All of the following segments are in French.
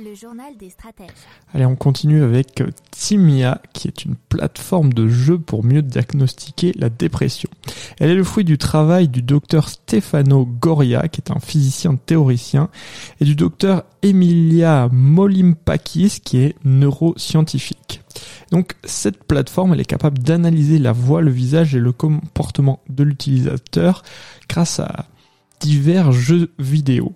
Le journal des stratèges. Allez, on continue avec Timia, qui est une plateforme de jeu pour mieux diagnostiquer la dépression. Elle est le fruit du travail du docteur Stefano Goria, qui est un physicien théoricien, et du docteur Emilia Molimpakis, qui est neuroscientifique. Donc cette plateforme, elle est capable d'analyser la voix, le visage et le comportement de l'utilisateur grâce à divers jeux vidéo.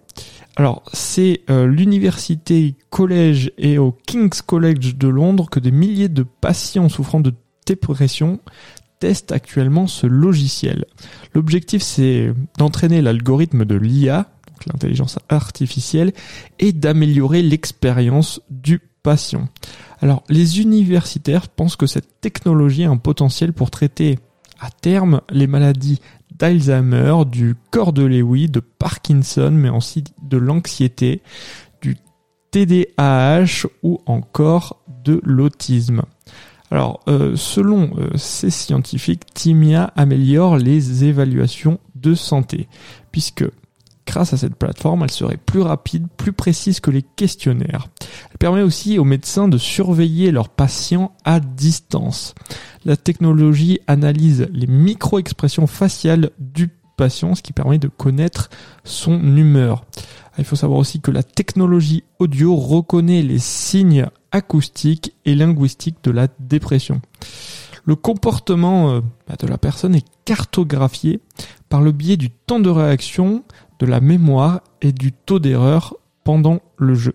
Alors, c'est euh, l'université collège et au King's College de Londres que des milliers de patients souffrant de dépression testent actuellement ce logiciel. L'objectif, c'est d'entraîner l'algorithme de l'IA, donc l'intelligence artificielle, et d'améliorer l'expérience du patient. Alors, les universitaires pensent que cette technologie a un potentiel pour traiter à terme les maladies d'Alzheimer, du corps de Lewy, de Parkinson, mais aussi de l'anxiété, du TDAH ou encore de l'autisme. Alors, euh, selon euh, ces scientifiques, Timia améliore les évaluations de santé, puisque grâce à cette plateforme, elle serait plus rapide, plus précise que les questionnaires. Elle permet aussi aux médecins de surveiller leurs patients à distance. La technologie analyse les micro-expressions faciales du patient, ce qui permet de connaître son humeur. Il faut savoir aussi que la technologie audio reconnaît les signes acoustiques et linguistiques de la dépression. Le comportement euh, bah, de la personne est cartographié par le biais du temps de réaction, de la mémoire et du taux d'erreur pendant le jeu.